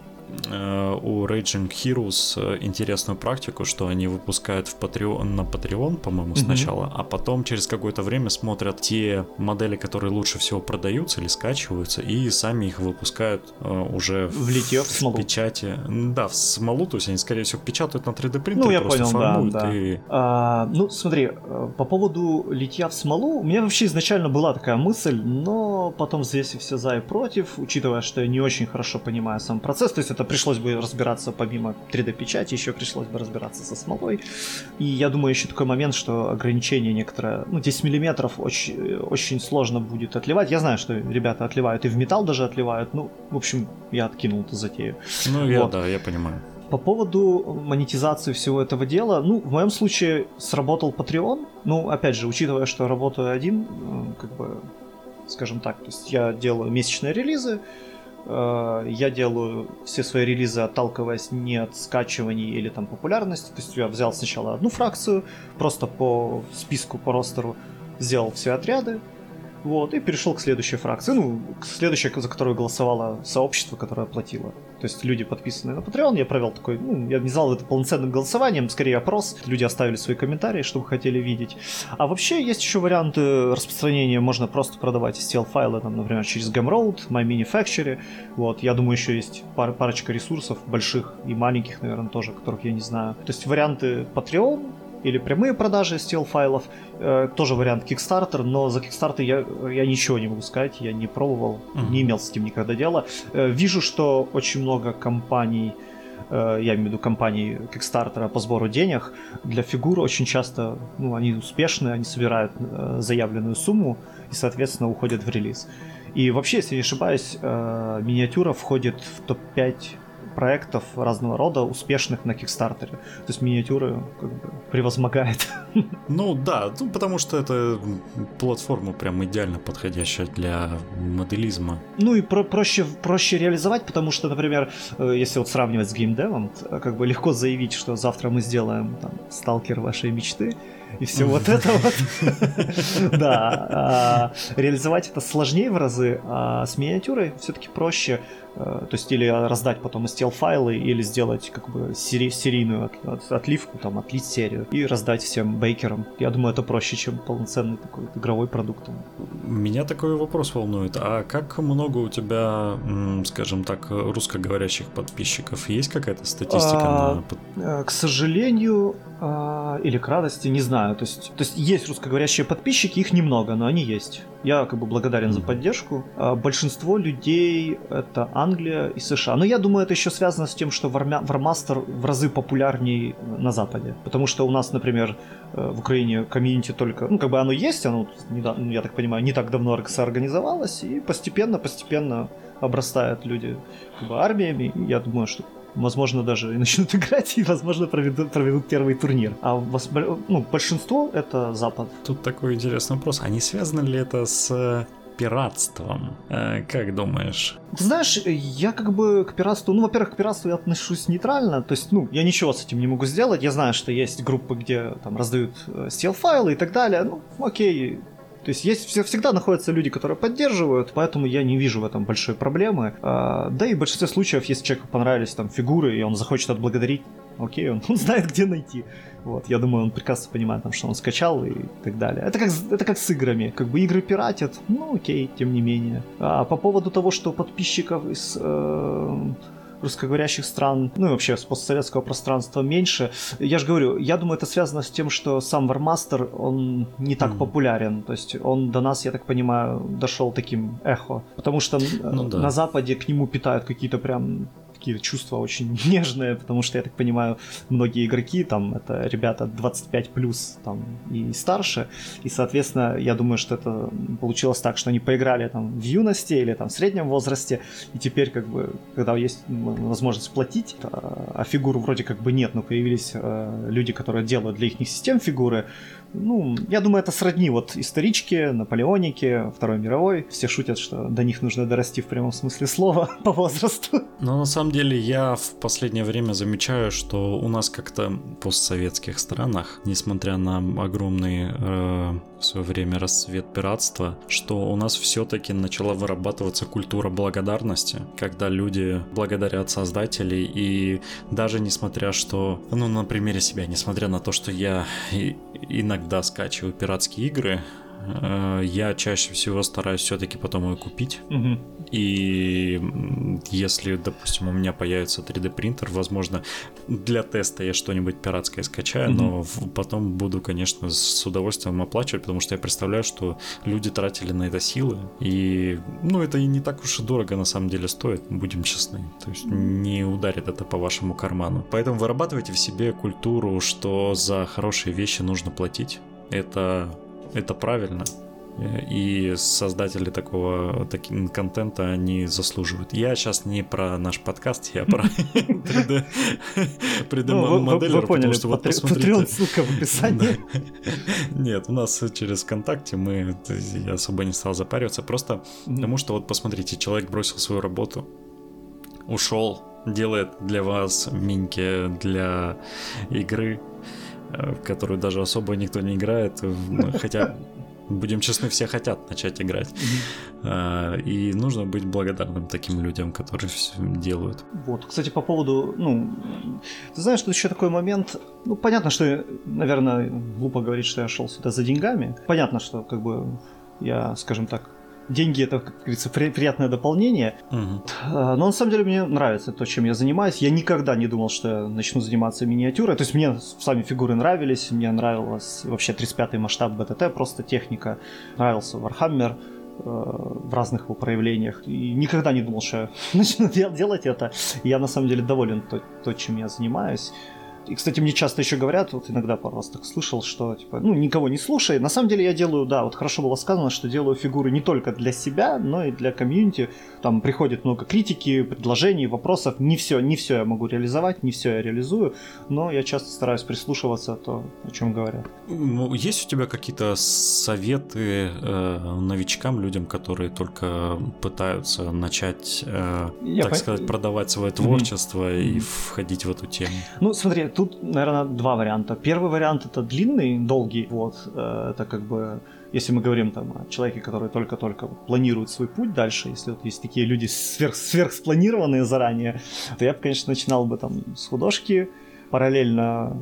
у Raging Heroes э, интересную практику, что они выпускают в Patreon, на Patreon, по-моему, сначала, mm-hmm. а потом через какое-то время смотрят те модели, которые лучше всего продаются или скачиваются, и сами их выпускают э, уже в, литье, в, в печати. Да, в смолу, то есть они, скорее всего, печатают на 3D принтере, ну, я просто понял, формуют да, да. и... А, ну, смотри, по поводу литья в смолу, у меня вообще изначально была такая мысль, но но потом взвесив все за и против, учитывая, что я не очень хорошо понимаю сам процесс, то есть это пришлось бы разбираться помимо 3D-печати, еще пришлось бы разбираться со смолой. И я думаю, еще такой момент, что ограничение некоторое, ну, 10 миллиметров очень, очень сложно будет отливать. Я знаю, что ребята отливают и в металл даже отливают, ну, в общем, я откинул эту затею. Ну, я, вот. да, я понимаю. По поводу монетизации всего этого дела, ну, в моем случае сработал Patreon. Ну, опять же, учитывая, что работаю один, как бы, скажем так, то есть я делаю месячные релизы, я делаю все свои релизы, отталкиваясь не от скачиваний или там популярности. То есть я взял сначала одну фракцию, просто по списку, по ростеру сделал все отряды, вот, и перешел к следующей фракции. Ну, к следующей, за которую голосовало сообщество, которое оплатило. То есть люди, подписанные на Patreon, я провел такой, ну, я не знал это полноценным голосованием, скорее опрос. Люди оставили свои комментарии, что бы хотели видеть. А вообще есть еще варианты распространения, можно просто продавать STL-файлы, там, например, через Gumroad, MyManufacture. Вот, я думаю, еще есть пар парочка ресурсов, больших и маленьких, наверное, тоже, которых я не знаю. То есть варианты Patreon, или прямые продажи STL файлов. Э, тоже вариант Kickstarter, но за Kickstarter я, я ничего не могу сказать, я не пробовал, mm-hmm. не имел с этим никогда дела. Э, вижу, что очень много компаний, э, я имею в виду компаний Kickstarter по сбору денег, для фигур очень часто, ну, они успешны, они собирают э, заявленную сумму и, соответственно, уходят в релиз. И вообще, если не ошибаюсь, э, миниатюра входит в топ-5 проектов разного рода успешных на Кикстартере. То есть миниатюры как бы превозмогает. Ну да, ну, потому что это платформа прям идеально подходящая для моделизма. Ну и про проще, проще реализовать, потому что, например, э, если вот сравнивать с геймдевом, как бы легко заявить, что завтра мы сделаем там, сталкер вашей мечты, и все вот это вот. <laughs> Да, а, реализовать это сложнее в разы, а с миниатюрой все-таки проще. Э, то есть или раздать потом тел файлы, или сделать как бы сери- серийную от- от- отливку, там, отлить серию и раздать всем бейкерам. Я думаю, это проще, чем полноценный такой игровой продукт. Меня такой вопрос волнует. А как много у тебя, скажем так, русскоговорящих подписчиков? Есть какая-то статистика? А, на... Э, к сожалению, а, или к радости, не знаю. То есть, то есть есть русскоговорящие подписчики, их немного, но они есть. Я как бы благодарен за поддержку. А большинство людей это Англия и США. Но я думаю, это еще связано с тем, что Вармастер в разы популярней на Западе. Потому что у нас, например, э, в Украине комьюнити только... Ну, как бы оно есть, оно, ну, я так понимаю, не так давно организовалось, и постепенно-постепенно обрастают люди как бы, армиями. Я думаю, что возможно, даже и начнут <laughs> играть, и, возможно, проведут, проведут первый турнир. А ну, большинство — это Запад. Тут такой интересный вопрос. А не связано ли это с пиратством. Э, как думаешь? Ты знаешь, я как бы к пиратству, ну, во-первых, к пиратству я отношусь нейтрально, то есть, ну, я ничего с этим не могу сделать, я знаю, что есть группы, где там раздают стил-файлы э, и так далее, ну, окей, то есть есть всегда находятся люди, которые поддерживают, поэтому я не вижу в этом большой проблемы. А, да и в большинстве случаев, если человеку понравились там фигуры, и он захочет отблагодарить, окей, он, <laughs> он знает, где найти. Вот, я думаю, он прекрасно понимает, там, что он скачал и так далее. Это как, это как с играми. Как бы игры пиратят, ну окей, тем не менее. А по поводу того, что подписчиков из э, русскоговорящих стран, ну и вообще с постсоветского пространства меньше. Я же говорю, я думаю, это связано с тем, что сам Вармастер, он не так mm. популярен. То есть он до нас, я так понимаю, дошел таким эхо. Потому что ну, да. на Западе к нему питают какие-то прям такие чувства очень <laughs> нежные, потому что, я так понимаю, многие игроки, там, это ребята 25 плюс, там, и старше, и, соответственно, я думаю, что это получилось так, что они поиграли там в юности или там в среднем возрасте, и теперь, как бы, когда есть возможность платить, а, а фигур вроде как бы нет, но появились э, люди, которые делают для их систем фигуры, ну, я думаю, это сродни вот исторички, наполеоники, Второй мировой. Все шутят, что до них нужно дорасти в прямом смысле слова <laughs> по возрасту. Но на самом деле я в последнее время замечаю, что у нас как-то в постсоветских странах, несмотря на огромный э, в свое время расцвет пиратства, что у нас все-таки начала вырабатываться культура благодарности, когда люди благодарят создателей и даже несмотря что, ну на примере себя, несмотря на то, что я иногда скачиваю пиратские игры, я чаще всего стараюсь все-таки потом ее купить. Мгм. И если, допустим, у меня появится 3D принтер, возможно, для теста я что-нибудь пиратское скачаю, Мгм. но потом буду, конечно, с удовольствием оплачивать, потому что я представляю, что люди тратили на это силы. И, ну, это и не так уж и дорого на самом деле стоит, будем честны. То есть не ударит это по вашему карману. Поэтому вырабатывайте в себе культуру, что за хорошие вещи нужно платить. Это, это правильно. И создатели такого таки- контента они заслуживают. Я сейчас не про наш подкаст, я про <laughs> <laughs> 3D, 3D Ну, потому что вот посмотрите. Ссылка в описании. <laughs> Нет, у нас через ВКонтакте мы я особо не стал запариваться, просто потому что вот посмотрите, человек бросил свою работу, ушел, делает для вас миньки для игры, в которую даже особо никто не играет, в- <laughs> хотя будем честны, все хотят начать играть. А, И нужно быть благодарным таким людям, которые все делают. Вот, кстати, по поводу, ну, ты знаешь, тут еще такой момент, ну, понятно, что, наверное, глупо говорить, что я шел сюда за деньгами. Понятно, что, как бы, я, скажем так, деньги это, как говорится, при- приятное дополнение. А, Но на самом деле мне нравится то, чем я занимаюсь. Я никогда не думал, что я начну заниматься миниатюрой. То есть мне сами фигуры нравились, мне нравилось вообще 35-й масштаб БТТ, просто техника. Нравился Warhammer э, в разных его проявлениях. И никогда не думал, что я <laughs> начну дел- делать это. И я на самом деле доволен то, то, чем я занимаюсь. И, кстати, мне часто еще говорят, вот иногда пару раз так слышал, что, типа, ну, никого не слушай. На самом деле я делаю, да, вот хорошо было сказано, что делаю фигуры не только для себя, но и для комьюнити. Там приходит много критики, предложений, вопросов. Не все, не все я могу реализовать, не все я реализую, но я часто стараюсь прислушиваться то, о чем говорят. Ну, есть у тебя какие-то советы э, новичкам, людям, которые только пытаются начать, э, Я так пон- сказать, продавать свое творчество и Мгм. входить в эту тему? Ну, смотри, тут, наверное, два варианта. Первый вариант это длинный, долгий, вот, э, это как бы, если мы говорим там о человеке, который только-только планирует свой путь дальше, если вот есть такие люди сверх, сверхспланированные заранее, то я бы, конечно, начинал бы там с художки, параллельно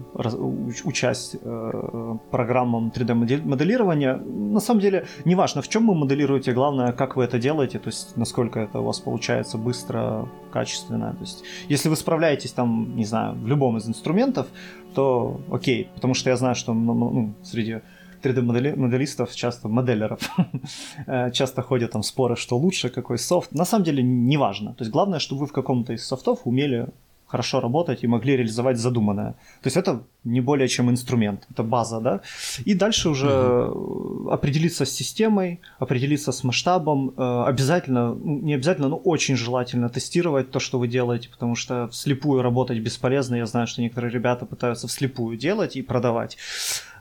учась э, программам 3D-моделирования. На самом деле, неважно, в чем вы моделируете, главное, как вы это делаете, то есть насколько это у вас получается быстро, качественно. То есть, если вы справляетесь там, не знаю, в любом из инструментов, то окей, потому что я знаю, что ну, среди 3D-моделистов, часто моделеров, <laughs> э, часто ходят там споры, что лучше, какой софт. На самом деле не важно. То есть главное, чтобы вы в каком-то из софтов умели хорошо работать и могли реализовать задуманное. То есть это не более чем инструмент, это база, да. И дальше уже э, определиться с системой, определиться с масштабом. Э, Обязательно, ну, не обязательно, но очень желательно тестировать то, что вы делаете, потому что вслепую работать бесполезно. Я знаю, что некоторые ребята пытаются вслепую делать и продавать.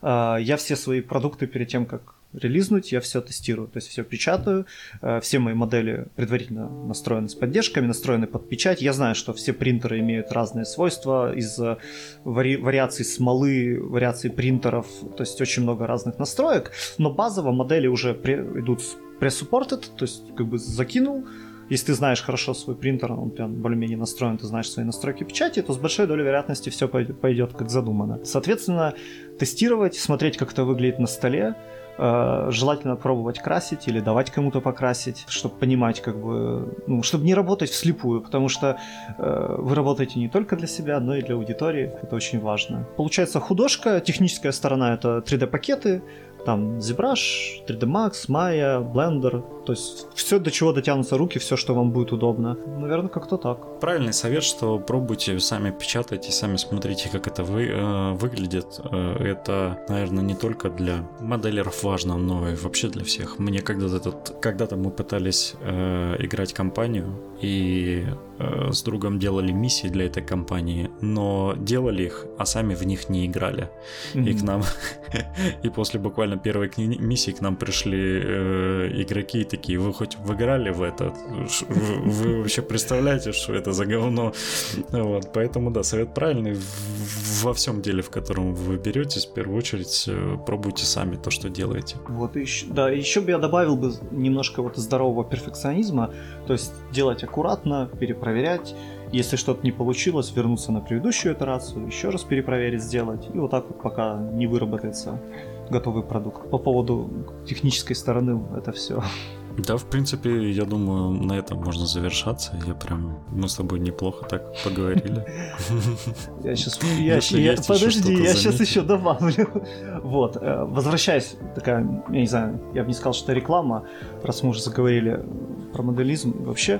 Э, Я все свои продукты перед тем, как релизнуть, я все тестирую, то есть все печатаю, э, все мои модели предварительно настроены с поддержками, настроены под печать. Я знаю, что все принтеры имеют разные свойства из-за вари- вариаций смолы, вариаций принтеров, то есть очень много разных настроек, но базово модели уже идут pre-supported, то есть как бы закинул, если ты знаешь хорошо свой принтер, он прям более-менее настроен, ты знаешь свои настройки печати, то с большой долей вероятности все пойдет как задумано. Соответственно, тестировать, смотреть, как это выглядит на столе, Э, желательно пробовать красить или давать кому-то покрасить, чтобы понимать, как бы, ну, чтобы не работать вслепую, потому что э, вы работаете не только для себя, но и для аудитории, это очень важно. Получается художка, техническая сторона это 3D-пакеты, там ZBrush, 3D Max, Maya, Blender, то есть все, до чего дотянутся руки, все, что вам будет удобно. Наверное, как-то так. Правильный совет, что пробуйте, сами печатайте, сами смотрите, как это вы, э, выглядит. Э, это, наверное, не только для моделеров важно, но и вообще для всех. Мне когда-то, когда-то мы пытались э, играть компанию и э, с другом делали миссии для этой компании, но делали их, а сами в них не играли. И к нам, <laughs> и после буквально первой миссии к нам пришли э, игроки такие, вы хоть выиграли в это? Ш- Вы, вообще представляете, что это за говно? Вот, поэтому, да, совет правильный. Во всем деле, в котором вы беретесь, в первую очередь э, пробуйте сами то, что делаете. Вот еще, да, еще бы я добавил бы немножко вот здорового перфекционизма, то есть делать аккуратно, перепроверять, если что-то не получилось, вернуться на предыдущую итерацию, еще раз перепроверить, сделать, и вот так вот пока не выработается готовый продукт. По поводу технической стороны это все да, в принципе, я думаю, на этом можно завершаться. Я прям, мы с тобой неплохо так поговорили. <laughs> Я сейчас, я, подожди, я сейчас еще добавлю. <laughs> Вот, э, возвращаясь, такая, я не знаю, я бы не сказал, что это реклама, раз мы уже заговорили про моделизм и вообще.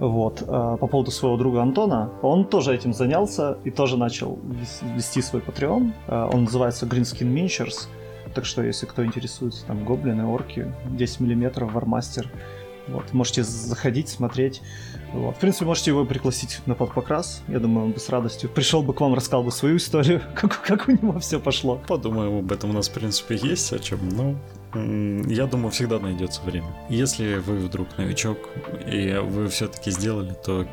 Вот, э, по поводу своего друга Антона, он тоже этим занялся и тоже начал вести свой Patreon. Э, он называется Greenskin Miniatures. Так что, если кто интересуется, там, гоблины, орки, 10 миллиметров, вармастер, вот, можете заходить, смотреть. Вот. В принципе, можете его пригласить на подпокрас. Я думаю, он бы с радостью пришел бы к вам, рассказал бы свою историю, <laughs> как, как у него все пошло. Подумаем об этом. У нас, в принципе, есть о чем. Ну, я думаю, всегда найдется время. Если вы вдруг новичок, и вы все-таки сделали, то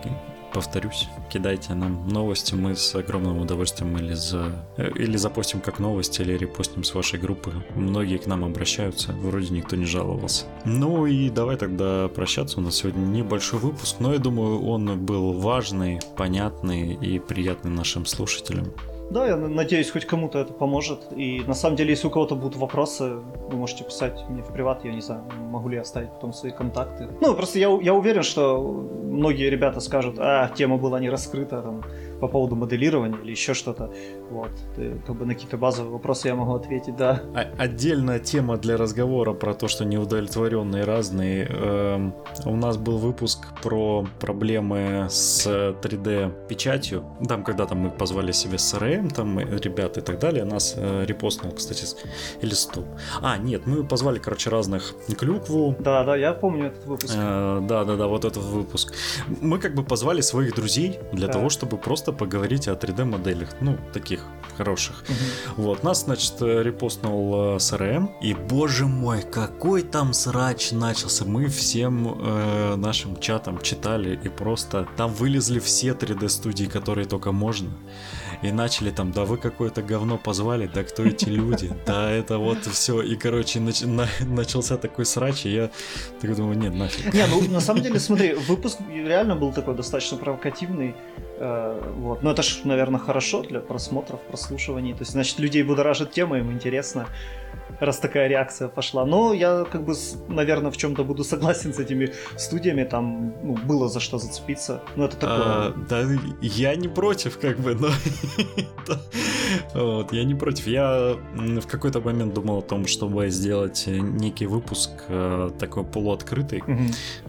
повторюсь, кидайте нам новости, мы с огромным удовольствием или, за... или запустим как новости, или репостим с вашей группы. Многие к нам обращаются, вроде никто не жаловался. Ну и давай тогда прощаться, у нас сегодня небольшой выпуск, но я думаю, он был важный, понятный и приятный нашим слушателям. Да, я надеюсь, хоть кому-то это поможет. И на самом деле, если у кого-то будут вопросы, вы можете писать мне в приват, я не знаю, могу ли я оставить потом свои контакты. Ну, просто я, я уверен, что многие ребята скажут, а, тема была не раскрыта, там, по поводу моделирования или еще что-то. Вот. Ты, как бы на какие-то базовые вопросы я могу ответить, да. А, отдельная тема для разговора про то, что неудовлетворенные разные. Эм, у нас был выпуск про проблемы с 3D-печатью. Там, когда там мы позвали себе CRM, там ребят и так далее, нас э, репостнул, кстати, или стоп. А, нет, мы позвали, короче, разных клюкву. Да, да, я помню этот выпуск. Э, да, да, да, вот этот выпуск. Мы как бы позвали своих друзей для да. того, чтобы просто поговорить о 3D-моделях, ну, таких хороших. Угу. Вот, нас, значит, репостнул CRM, э, и, боже мой, какой там срач начался. Мы всем э, нашим чатам читали, и просто там вылезли все 3D-студии, которые только можно и начали там, да вы какое-то говно позвали, да кто эти люди, да это вот все, и короче нач- на- начался такой срач, и я так думаю, нет, нафиг. Не, ну на самом деле, смотри, выпуск реально был такой достаточно провокативный, э, вот, но это ж, наверное, хорошо для просмотров, прослушиваний, то есть, значит, людей будоражит тема, им интересно, раз такая реакция пошла. Но я, как бы, наверное, в чем-то буду согласен с этими студиями. Там ну, было за что зацепиться. Ну, это такое. А, да, я не против, как бы, но... <laughs> вот, я не против. Я в какой-то момент думал о том, чтобы сделать некий выпуск э, такой полуоткрытый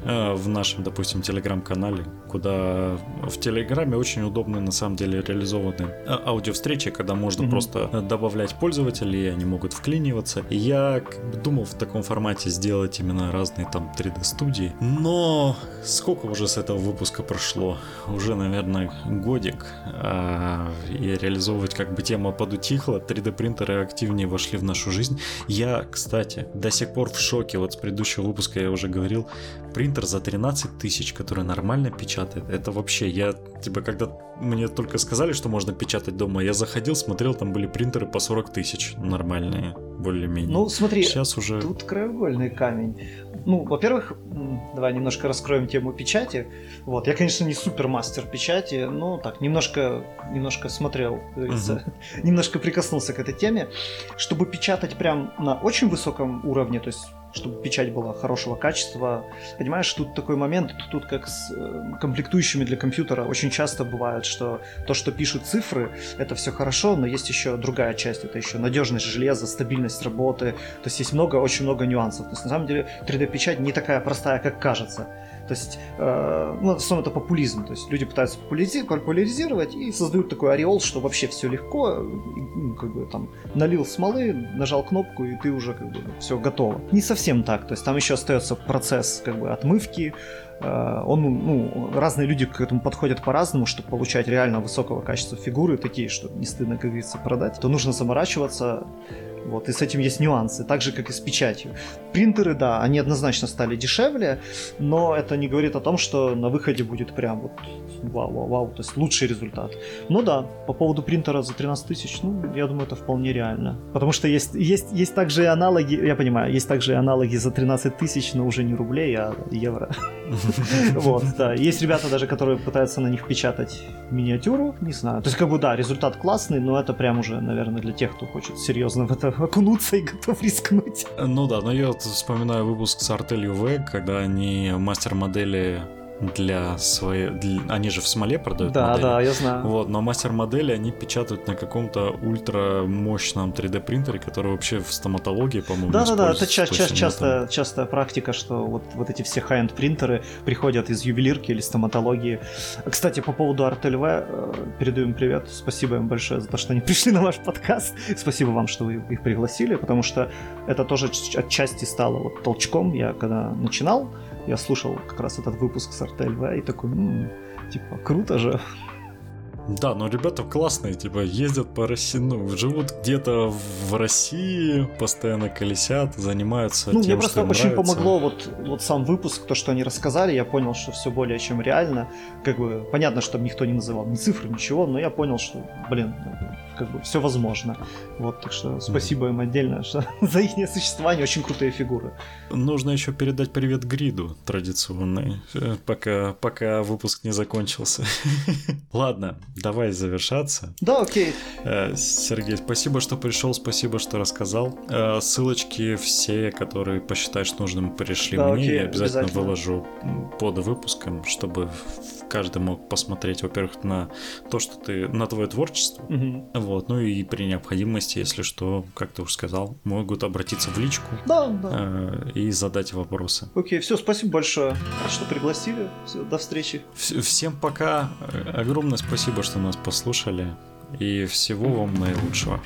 э, в нашем, допустим, телеграм-канале, куда в телеграме очень удобно, на самом деле, реализованы а, аудиовстречи, когда можно просто добавлять пользователей, и они могут вклиниваться, я думал в таком формате сделать именно разные там 3D-студии, но сколько уже с этого выпуска прошло? Уже, наверное, годик. А, и реализовывать как бы тема подутихла, 3D-принтеры активнее вошли в нашу жизнь. Я, кстати, до сих пор в шоке, вот с предыдущего выпуска я уже говорил, принтер за 13 тысяч, который нормально печатает, это вообще, я, типа, когда мне только сказали, что можно печатать дома, я заходил, смотрел, там были принтеры по 40 тысяч нормальные, более-менее. Ну, смотри, сейчас уже... тут краеугольный камень. Ну, во-первых, давай немножко раскроем тему печати. Вот, я, конечно, не супермастер печати, но так, немножко, немножко смотрел, uh-huh. <laughs> немножко прикоснулся к этой теме. Чтобы печатать прям на очень высоком уровне, то есть чтобы печать была хорошего качества. Понимаешь, тут такой момент, тут как с э, комплектующими для компьютера очень часто бывает, что то, что пишут цифры, это все хорошо, но есть еще другая часть, это еще надежность железа, стабильность работы, то есть есть много, очень много нюансов. То есть на самом деле 3D-печать не такая простая, как кажется. То есть, э, ну, в основном это популизм. То есть люди пытаются популяризировать и создают такой ореол, что вообще все легко, ну, как бы там налил смолы, нажал кнопку, и ты уже как бы все готово. Не совсем так. То есть там еще остается процесс как бы отмывки, э, он, ну, разные люди к этому подходят по-разному, чтобы получать реально высокого качества фигуры, такие, что не стыдно, как говорится, продать, то нужно заморачиваться, вот, и с этим есть нюансы, так же, как и с печатью. Принтеры, да, они однозначно стали дешевле, но это не говорит о том, что на выходе будет прям вот вау-вау-вау, то есть лучший результат. Ну да, по поводу принтера за 13 тысяч, ну, я думаю, это вполне реально. Потому что есть, есть, есть также аналоги, я понимаю, есть также аналоги за 13 тысяч, но уже не рублей, а евро. <laughs> Вот, да. Есть ребята даже, которые пытаются на них печатать миниатюру, не знаю. То есть, как бы, да, результат классный, но это прям уже, наверное, для тех, кто хочет серьезно в это окунуться и готов рискнуть. Ну да, но я вспоминаю выпуск с артелью В, когда они мастер-модели для своей... Для... Они же в смоле продают Да, модели. да, я знаю. Вот, но мастер-модели они печатают на каком-то ультра мощном 3D принтере, который вообще в стоматологии, по-моему, Да, да, да, это ча- ча- часто, частая практика, что вот, вот эти все high-end принтеры приходят из ювелирки или стоматологии. Кстати, по поводу Art LV, э, передаю им привет. Спасибо им большое за то, что они <laughs> пришли на ваш подкаст. Спасибо вам, что вы их пригласили, потому что это тоже отчасти стало вот толчком. Я когда начинал, я слушал как раз этот выпуск с Art LV и такой, «М, типа, круто же. Да, но ребята классные, типа, ездят по России, ну, живут где-то в России, постоянно колесят, занимаются Ну, тем, мне просто что им очень нравится. помогло вот, вот сам выпуск, то, что они рассказали, я понял, что все более чем реально. Как бы понятно, что никто не называл ни цифры, ничего, но я понял, что, блин, как бы все возможно. Вот, так что спасибо им отдельно что, <laughs> за их существование, очень крутые фигуры. Нужно еще передать привет Гриду традиционный, э, пока, пока выпуск не закончился. <laughs> Ладно, давай завершаться. Да, окей. Э, Сергей, спасибо, что пришел, спасибо, что рассказал. Э, Ссылочки все, которые посчитаешь нужным, пришли Да, мне. окей, Я обязательно, обязательно. выложу под выпуском, чтобы каждый мог посмотреть, во-первых, на то, что ты, на твое творчество. Мгм. Вот, ну и при необходимости, если что, как ты уже сказал, могут обратиться в личку Да, да. э, и задать вопросы. Окей, все, спасибо большое, что пригласили. Всё, до встречи. Вс- Всем пока. Огромное спасибо, что нас послушали. И всего вам наилучшего.